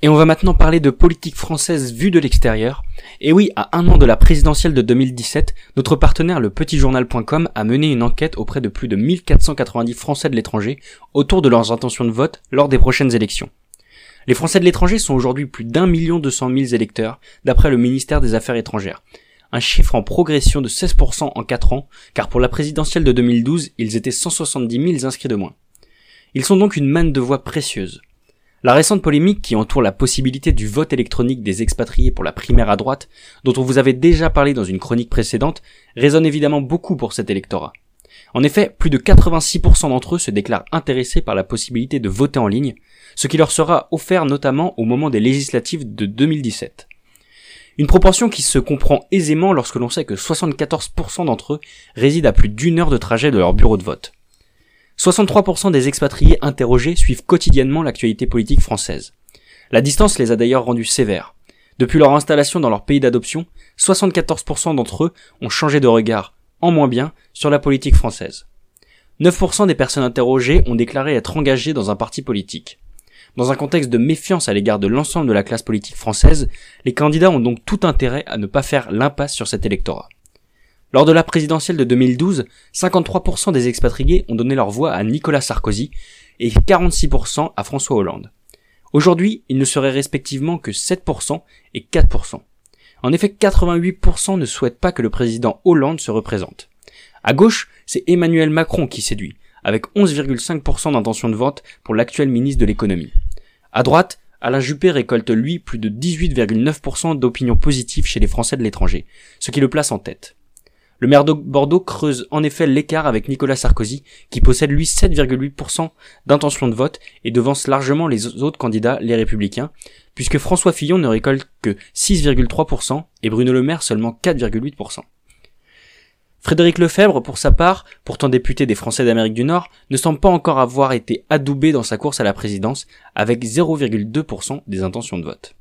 Et on va maintenant parler de politique française vue de l'extérieur. Et oui, à un an de la présidentielle de 2017, notre partenaire le petitjournal.com a mené une enquête auprès de plus de 1490 Français de l'étranger autour de leurs intentions de vote lors des prochaines élections. Les Français de l'étranger sont aujourd'hui plus d'un million deux cent mille électeurs, d'après le ministère des Affaires étrangères. Un chiffre en progression de 16% en 4 ans, car pour la présidentielle de 2012, ils étaient 170 000 inscrits de moins. Ils sont donc une manne de voix précieuse. La récente polémique qui entoure la possibilité du vote électronique des expatriés pour la primaire à droite, dont on vous avait déjà parlé dans une chronique précédente, résonne évidemment beaucoup pour cet électorat. En effet, plus de 86% d'entre eux se déclarent intéressés par la possibilité de voter en ligne, ce qui leur sera offert notamment au moment des législatives de 2017. Une proportion qui se comprend aisément lorsque l'on sait que 74% d'entre eux résident à plus d'une heure de trajet de leur bureau de vote. 63% des expatriés interrogés suivent quotidiennement l'actualité politique française. La distance les a d'ailleurs rendus sévères. Depuis leur installation dans leur pays d'adoption, 74% d'entre eux ont changé de regard, en moins bien, sur la politique française. 9% des personnes interrogées ont déclaré être engagées dans un parti politique. Dans un contexte de méfiance à l'égard de l'ensemble de la classe politique française, les candidats ont donc tout intérêt à ne pas faire l'impasse sur cet électorat. Lors de la présidentielle de 2012, 53% des expatriés ont donné leur voix à Nicolas Sarkozy et 46% à François Hollande. Aujourd'hui, ils ne seraient respectivement que 7% et 4%. En effet, 88% ne souhaitent pas que le président Hollande se représente. À gauche, c'est Emmanuel Macron qui séduit, avec 11,5% d'intention de vote pour l'actuel ministre de l'économie. À droite, Alain Juppé récolte lui plus de 18,9% d'opinion positive chez les Français de l'étranger, ce qui le place en tête. Le maire de Bordeaux creuse en effet l'écart avec Nicolas Sarkozy, qui possède lui 7,8% d'intention de vote et devance largement les autres candidats, les républicains, puisque François Fillon ne récolte que 6,3% et Bruno Le Maire seulement 4,8%. Frédéric Lefebvre, pour sa part, pourtant député des Français d'Amérique du Nord, ne semble pas encore avoir été adoubé dans sa course à la présidence, avec 0,2% des intentions de vote.